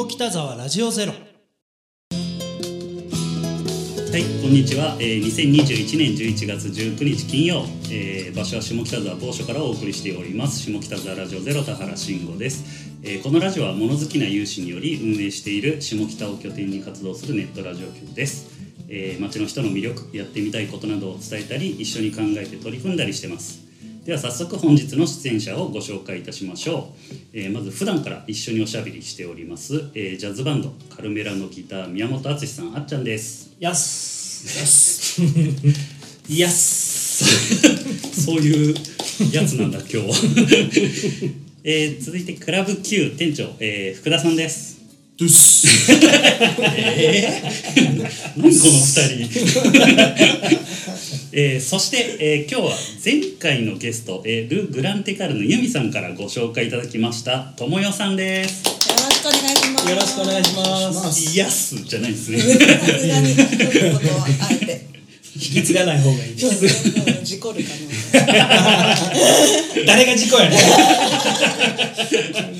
下北沢ラジオゼロはい、こんにちは。えー、2021年11月19日金曜、えー場所は下北沢某所からお送りしております。下北沢ラジオゼロ田原慎吾です。えーこのラジオは物好きな有志により運営している下北を拠点に活動するネットラジオ局です。えー街の人の魅力、やってみたいことなどを伝えたり、一緒に考えて取り組んだりしてます。では早速本日の出演者をご紹介いたしましょう、えーまず普段から一緒におしゃべりしております、えージャズバンドカルメラのギター宮本敦さんあっちゃんです。やすやすそういうやつなんだ今日、えー続いてクラブ Q 店長、えー福田さんです。ドゥス何この二人、えーそして、えー今日は前回のゲスト、えール・グランテカルのユミさんからご紹介いただきましたともよさんですよろしくお願いします。よろしくお願いしますイヤスじゃないですねさすがにそういうことはあえて。引き継がない方がいいですうん事故る可能性。誰が事故やねん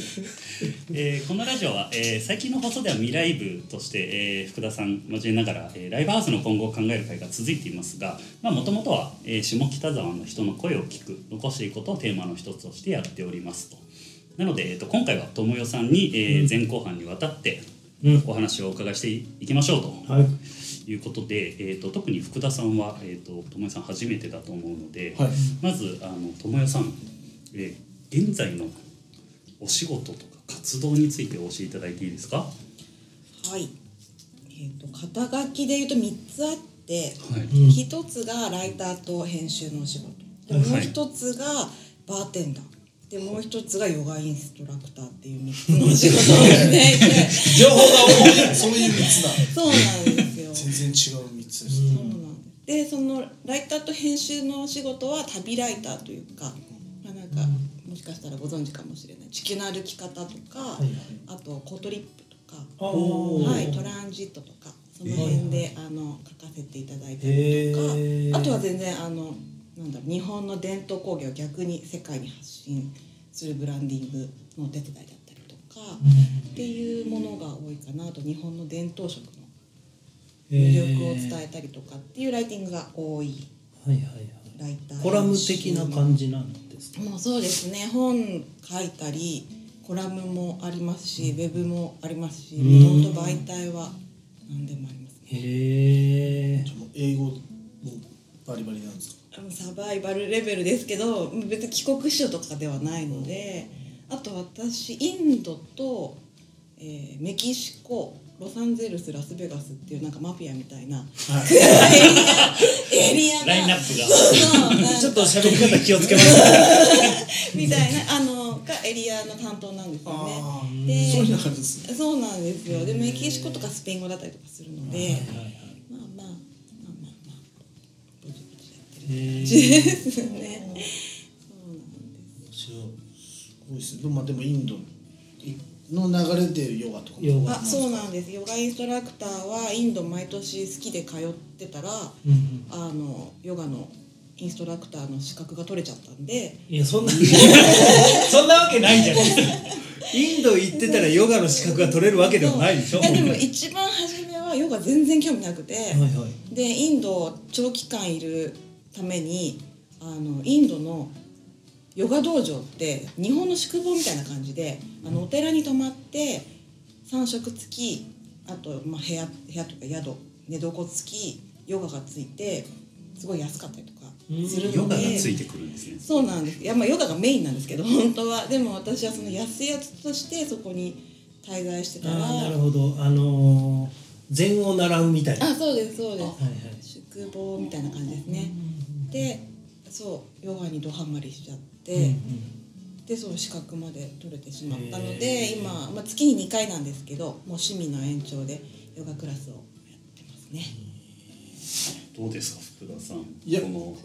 えーこのラジオは、えー最近の放送では未来部として、えー福田さん交えながら、えーライブハウスの今後を考える会が続いていますがもともとは、えー下北沢の人の声を聞く残していくことをテーマの一つとしてやっておりますと。なので、えー、と今回は友よさんに、えー前後半にわたってうん。お話をお伺いしていきましょうと。はい。いうことで、えー、と特に福田さんは、えー、と友よさん初めてだと思うので、はい。まずあの友よさん、えー現在のお仕事とか活動についてお教えいただいていいですか？ははい。えっ、と肩書きで言うと三つあって、い、うん。一つがライターと編集のお仕事。ではい。もう一つがバーテンダー。でもう一つがヨガインストラクターっていう三つの お仕事をしていて、情報が多い。そういう三つだそうなんですよ。全然違う三つです、そうなんです。でそのライターと編集のお仕事は旅ライターというか、ご存知かもしれない。地球の歩き方とか、はいはい。あとコートリップとか、はい、トランジットとかその辺で、あの書かせていただいたりへとか、ー。あとは全然あのなんだろう日本の伝統工芸を逆に世界に発信するブランディングのお手伝いだったりとか、っていうものが多いかなあと日本の伝統食の魅力を伝えたりとかっていうライティングが多い。はいはいはい。ライターコラム的な感じなんです。かもうそうですね。本書いたりコラムもありますし、ウェブもありますしうん。もともと媒体は何でもありますね。へえ英語もバリバリなんですか？あのサバイバルレベルですけど別に帰国子女とかではないのであと私インドと、えーメキシコロサンゼルスラスベガスっていうなんかマフィアみたいな エリアがラインナップがそうちょっと喋り方気をつけますみたいなあのがエリアの担当なんですよあね。でそうですねそうなんですよ。でメキシコとかスペイン語だったりとかするので、はいはいはいまあまあまあまあまあぼちぼちやってるへ感ーじですね。そうなんです。面白いすごいですねでもまあでもインドの流れでヨガとかも。ヨガ。あ、そうなんです。ヨガインストラクターはインド毎年好きで通ってたら、うんうん。あのヨガのインストラクターの資格が取れちゃったんで、いやそんな そんなわけないじゃないですかインド行ってたらヨガの資格が取れるわけでもないでしょ。でも一番初めはヨガ全然興味なくて、はいはい。でインド長期間いるためにあのインドのヨガ道場って日本の宿坊みたいな感じであのお寺に泊まって3食付きあと、まあ、部屋部屋とか宿寝床付きヨガがついてすごい安かったりとかするのでヨガがついてくるんですね。そうなんです。いやまあヨガがメインなんですけど 本当は。でも私はその安いやつとしてそこに滞在してたらああなるほど。あのー禅を習うみたいな。あそうですそうです、はいはい。宿坊みたいな感じですね、でそうヨガにドハマりしちゃって、うんうん。でそう資格まで取れてしまったので今、まあ、月に2回なんですけどもう趣味の延長でヨガクラスをやってますね。どうですか福田さんいや。この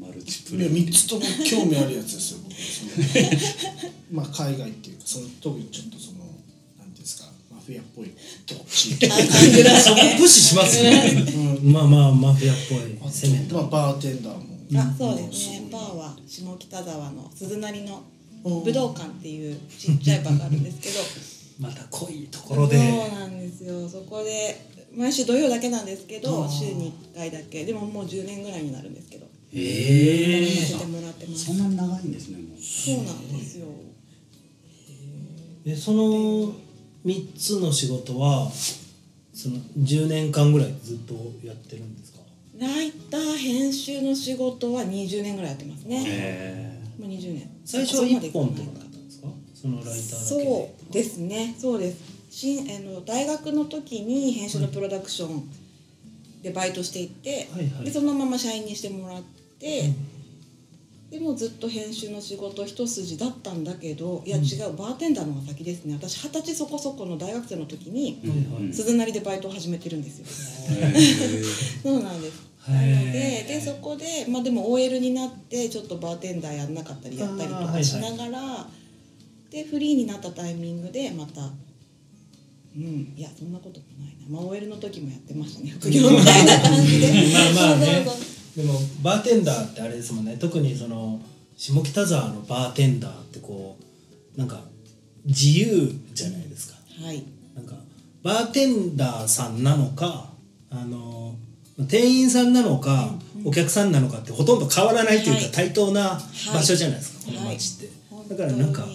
マルチプいやレイ三つとも興味あるやつですよ まあ海外っていうかその特にちょっとそのなんていうんですかマフィアっぽいとこ地域あ感じら そこプッシュしますね、まあまあマフィアっぽいまあバーテンダーもあそうですね。うんバーは下北沢の鈴なりのうん武道館っていうちっちゃいバーがあるんですけど。また濃いところで。そうなんですよ。そこで毎週土曜だけなんですけど週に1回だけ。でももう10年ぐらいになるんですけど。えやらせてもらってます。そんなに長いんですねもう。そうなんですよ。でその3つの仕事はその10年間ぐらいずっとやってるんですか？ライター編集の仕事は20年ぐらいやってますね。えもう20年。最初は1本とかだったんですか？そのライターそうですね。そうです。しんあの大学の時に編集のプロダクションでバイトしていて、はいはい。でそのまま社員にしてもらって、でもずっと編集の仕事一筋だったんだけどいや違う、バーテンダーの方が先ですね。私二十歳そこそこの大学生の時に、うん鈴なりでバイトを始めてるんですよ。そうなんです。へなのー。ででそこでまあでも OL になってちょっとバーテンダーやんなかったりやったりとあーはいはい。かしながら、でフリーになったタイミングでまたうんいやそんなこともないな、まあ、OL の時もやってましたね。副業みたいな感じで。まあまあね。でもバーテンダーってあれですもんね。特にその下北沢のバーテンダーってこうなんか自由じゃないですか。はい。なんかバーテンダーさんなのかあの店員さんなのか、お客さんなのかってほとんど変わらないというか、はい。対等な場所じゃないですか、はい。この街って、はい。だからなんか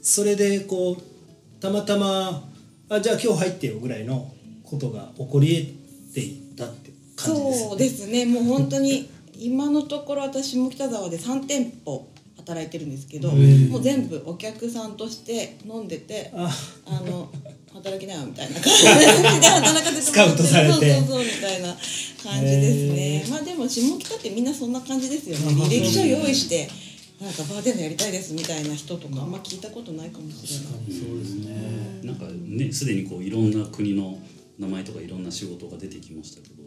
それでこうたまたまあじゃあ今日入ってよぐらいのことが起こり得ていったって感じですよね。そうですね。もう本当に 今のところ私下北沢で3店舗働いてるんですけどもう全部お客さんとして飲んでてあ。あの働きなよみたいな感じで働かせてスカウトされて。そうそうそうみたいな感じですね。まあでも下北ってみんなそんな感じですよね。履歴書用意してなんかバーテンダーやりたいですみたいな人とか。あんま聞いたことないかもしれない。確かにそうですね、なんかねすでにこういろんな国の名前とかいろんな仕事が出てきましたけど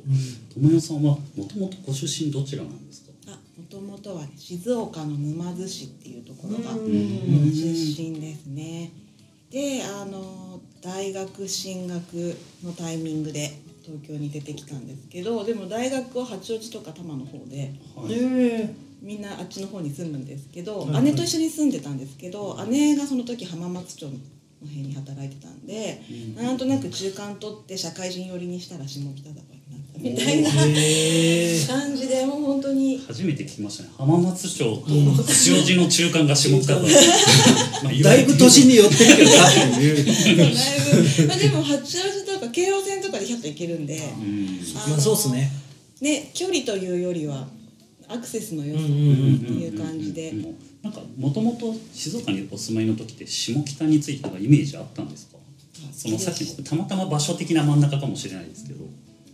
友よさんはもともとご出身どちらなんですか？あもともとはね静岡の沼津市っていうところがうん。うん出身ですね。であの大学進学のタイミングで東京に出てきたんですけどでも大学は八王子とか多摩の方ではい。えみんなあっちの方に住むんですけど、はいはい。姉と一緒に住んでたんですけど姉がその時浜松町の辺に働いてたんで、なんとなく中間取って社会人寄りにしたら下北沢になったみたいな感じでもう本当に。初めて聞きましたね。浜松町と八王子の中間が下北沢。だいぶ年に寄ってるけどなっていうだいぶ、まあ、でも八王子とか京王線とかで100と行けるん。で、まあそうっすね。ね距離というよりはアクセスの良さってうんうんうん。いう感じで。なんかもともと静岡にお住まいの時って下北についてのイメージあったんですか？そのさっきのたまたま場所的な真ん中かもしれないですけど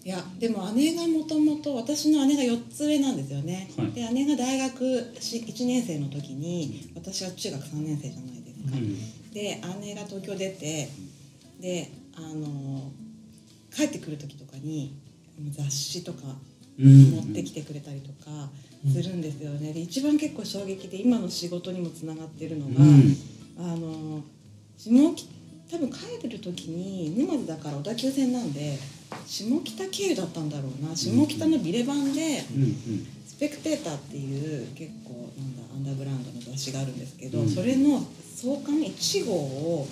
いやでも姉がもともと私の姉が4つ上なんですよね、はい。で姉が大学1年生の時に私は中学3年生じゃないですか、で姉が東京出てであの帰ってくる時とかに雑誌とかうん。持ってきてくれたりとかするんですよね。で一番結構衝撃で今の仕事にもつながってるのが、うん。あの下北多分帰る時に沼津だから小田急線なんで下北経由だったんだろうな。下北のビレ版でうんうん「スペクテーター」っていう結構なんだアンダーグラウンドの雑誌があるんですけど、うん。それの創刊1号を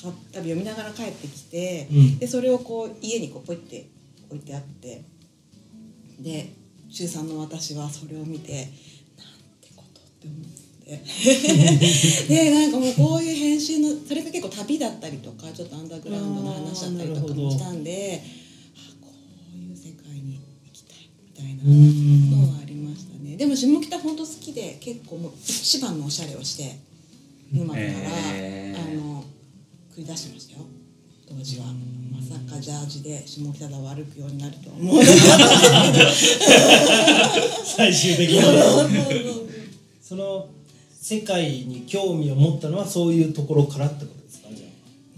買った読みながら帰ってきて、うん。でそれをこう家にこうポイって置いてあってで中3の私はそれを見てなんてことって思ってで なんかもうこういう編集のそれが結構旅だったりとかちょっとアンダーグラウンドの話だったりとかもしたんであこういう世界に行きたいみたいなのはありましたね。でも下北本当好きで結構もう一番のおしゃれをして沼津から、へー。あの繰り出してましたよ。当時は。まさかジャージで下北沢を歩くようになるとは思わなかった。最終的にその世界に興味を持ったのはそういうところからってことですか？じゃ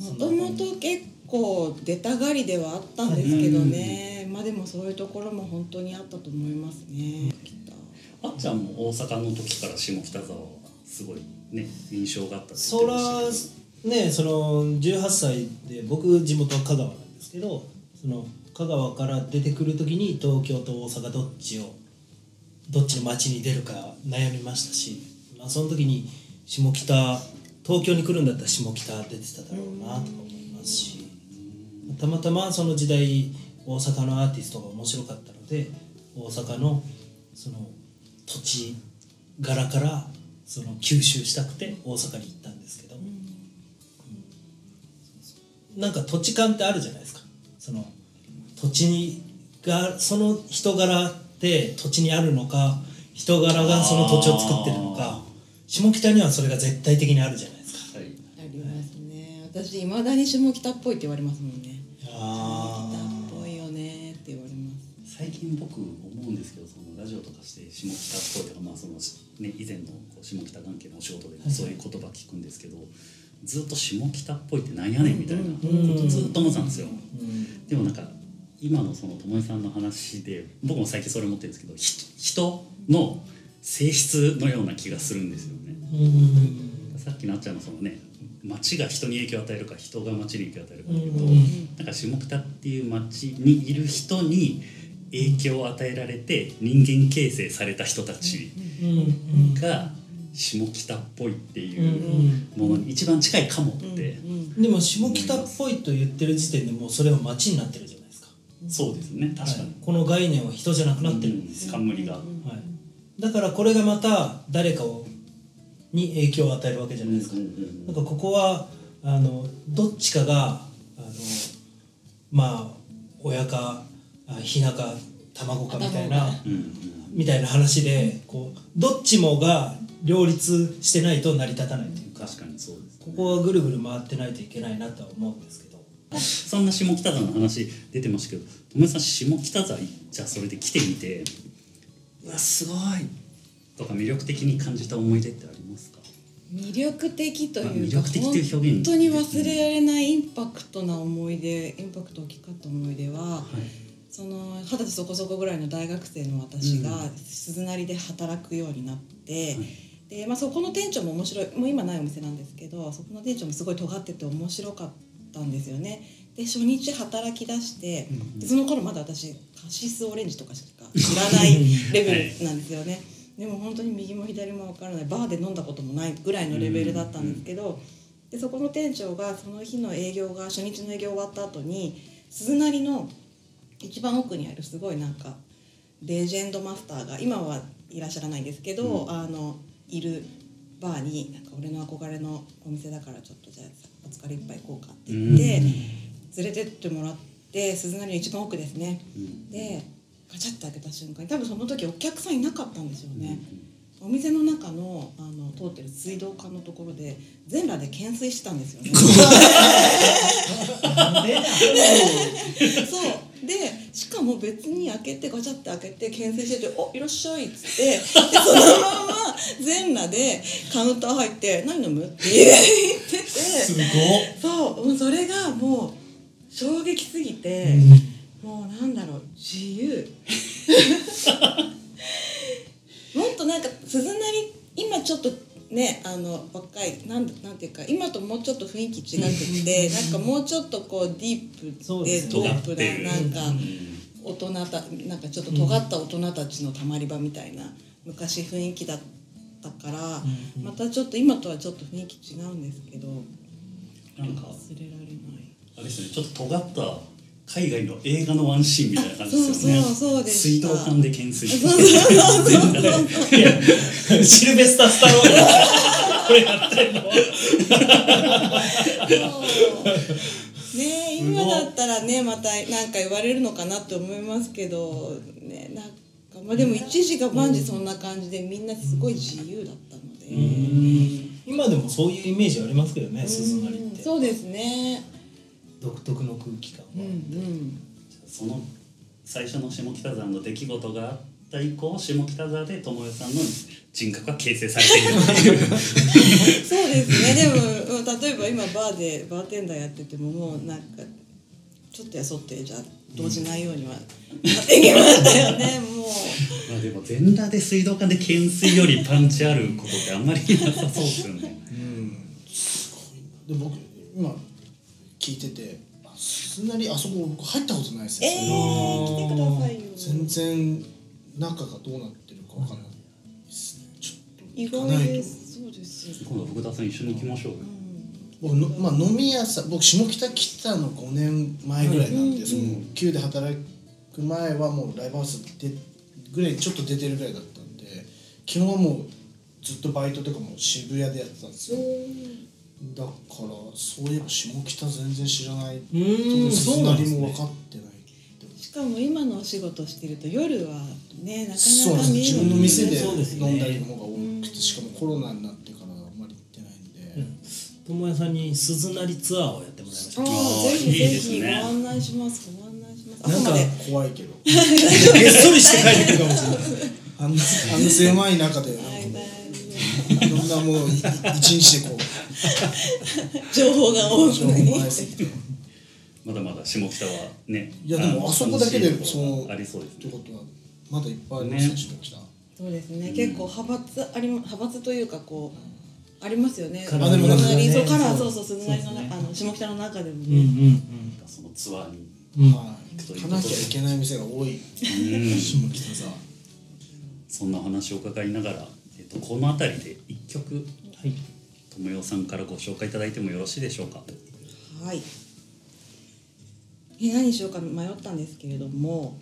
あ。もともと結構出たがりではあったんですけどね、まあでもそういうところも本当にあったと思いますね。きっと。あっちゃんも大阪の時から下北沢はすごいね印象があったってねその18歳で僕地元は香川なんですけどその香川から出てくる時に東京と大阪どっちをどっちの町に出るか悩みましたし、まあ、その時に下北通東京に来るんだったら下北出てただろうなとか思いますし、たまたまその時代大阪のアーティストが面白かったので大阪のその土地柄からその吸収したくて大阪に行ったんですけど、うん。なんか土地勘ってあるじゃないですか。その土地にがその人柄って土地にあるのか人柄がその土地を作ってるのか下北にはそれが絶対的にあるじゃないですか。はいありますね私いまだに下北っぽいって言われますもんねあ下北っぽいよねって言われます最近僕思うんですけどそのラジオとかして下北っぽいとか、まあそのね、以前のこう下北関係のお仕事でもそういう言葉聞くんですけど、ずっと下北っぽいってなんやねんみたいなことずっと思ってたんですよ。うんでもなんか今のその友江さんの話で僕も最近それ思ってるんですけどひ人の性質のような気がするんですよね。うん。さっきのあっちゃんのそのね町が人に影響を与えるか人が町に影響を与えるかっていうと、うん。なんか下北っていう町にいる人に影響を与えられて人間形成された人たちうん。が下北っぽいってうん。いうものに一番近いかもって、でも下北っぽいと言ってる時点でもうそれは町になってるじゃないですか、そうですね確かに。はい、この概念は人じゃなくなってるんですよ、冠が、はい、だからこれがまた誰かをに影響を与えるわけじゃないですか、なんかここはあのどっちかがあのまあ親かあひなか卵かみたいなうんうん。みたいな話でこうどっちもが両立してないと成り立たないというか確かにそうですここはぐるぐる回ってないといけないなとは思うんですけど。そんな下北沢の話出てましたけど友江さん下北沢じゃあそれで来てみてうわすごい。とか魅力的に感じた思い出ってありますか？魅力的とまあいうか本当に忘れられないインパクトな思い出インパクト大きかった思い出は、その二十歳そこそこぐらいの大学生の私が鈴なりで働くようになって、でまあ、そこの店長も面白いもう今ないお店なんですけどそこの店長もすごい尖ってて面白かったんですよね。で初日働き出して、でその頃まだ私カシスオレンジとかしか 知らないレベルなんですよね。でも本当に右も左も分からない。バーで飲んだこともないぐらいのレベルだったんですけど、でそこの店長がその日の営業が初日の営業終わった後に鈴なりの一番奥にあるすごいなんかレジェンドマスターが今はいらっしゃらないんですけど、あのいるバーになんか俺の憧れのお店だからちょっとじゃあお疲れ一杯行こうかって言って連れてってもらって鈴なりの一番奥ですね、でガチャッて開けた瞬間に多分その時お客さんいなかったんですよね、お店の中のあの通ってる水道管のところで全裸で懸垂してたんですよね。そう。でしかも別に開けてガチャって開けて懸垂してて「おいらっしゃい」っつって。でそのまま全裸でカウンター入って「何飲む?」って言ってて。すごっ。そうそれがもう衝撃すぎて、もうなんだろう自由。もっとなんか鈴なり今ちょっとねあの若いなんなんていうか今ともうちょっと雰囲気違くてなんかもうちょっとこうディープでそうですね。ドープななんか大人たなんかちょっと尖った大人たちのたまり場みたいな昔雰囲気だったから、またちょっと今とはちょっと雰囲気違うんですけどなんか。忘れられない。あれですね。ちょっと尖った海外の映画のワンシーンみたいな感じですよね。そうそうそうでした。水道管で懸垂してシルベスター・スタローンがこれやってんのね今だったらねまた何か言われるのかなって思いますけどねなんかまあでも一時が万事そんな感じでみんなすごい自由だったので、今でもそういうイメージありますけどね鈴なりってそうですね独特の空気感うんうん。その最初の下北沢の出来事があった以降下北沢で友よさんの人格が形成されている そうですね。でもうん例えば今バーでバーテンダーやっててももうなんかちょっとやそってじゃあ動じないようにはなってきましたよねもう。まあでも全裸で水道管で懸垂よりパンチあることってあんまりなさそうですよね。うん。すごいな。で僕今聞いててあすんなりあそこ僕入ったことないですえよ、ー、来てくださいよ。全然中がどうなってるかわかんないですね。ちょっと意行かないと。外です。そうです今度福田さん一緒に行きましょうよ、僕の、まあ、飲み屋さん僕下北来たの5年前ぐらいなんで、うん。その旧で働く前はもうライブハウスでぐらいちょっと出てるぐらいだったんで基本はもうずっとバイトとかも渋谷でやってたんですよだからそういえば下北全然知らない。うんそうなんですね。も分かってない。しかも今のお仕事してると夜はねなかなか見えない。自分の店で飲んだりの方が多くてしかもコロナになってからあんまり行ってないんで、友也さんに鈴なりツアーをやってもらいました。ああぜひぜひごね。案内します。ご案内します。なんか怖いけど。げっそりして帰ってくるかもしれない。あんなあんな狭い中で。いろんなものをい一日でこう 情報が多情報い。もありすぎてまだまだ下北はねいやでもあそこだけでそのありそうですね。ってことはまだいっぱいありますねね下北そうですね。結構派閥ありま派閥というかこうありますよね。カラーそうカラーそそううそう鈴なりのなあの下北の中でもうんねそのツアーにうん。うんはい行かなきゃいけない店が多い。うん下北沢。そんな話を伺いながら、えっと、この辺りで一曲はい友よさんからご紹介いただいてもよろしいでしょうか？はい。え何にしようか迷ったんですけれども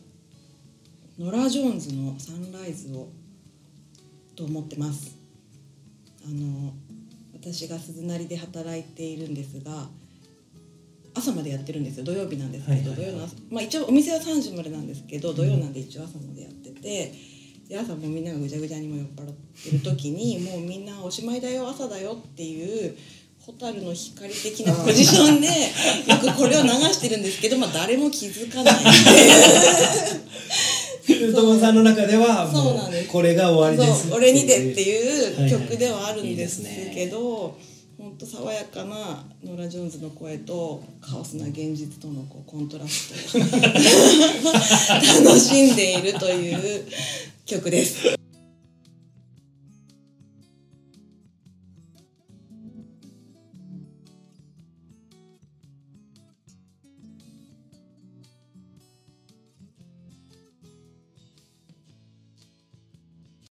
ノラ・ジョーンズの「サンライズを」と思ってます。あの私が鈴なりで働いているんですが朝までやってるんですよ。土曜日なんですけど、土曜の朝まあ一応お店は3時までなんですけど土曜なんで一応朝までやっててで朝もうみんながぐちゃぐちゃにも酔っ払ってる時にもうみんなおしまいだよ朝だよっていう蛍の光的なポジションでよくこれを流してるんですけど、まあ、誰も気づかない友也 さんの中ではもそうなんです。うこれが終わりですそう俺にてってはいう曲ではあるんですけど本当爽やかなノラ・ジョーンズの声とカオスな現実とのこうコントラストを 楽しんでいるという曲です。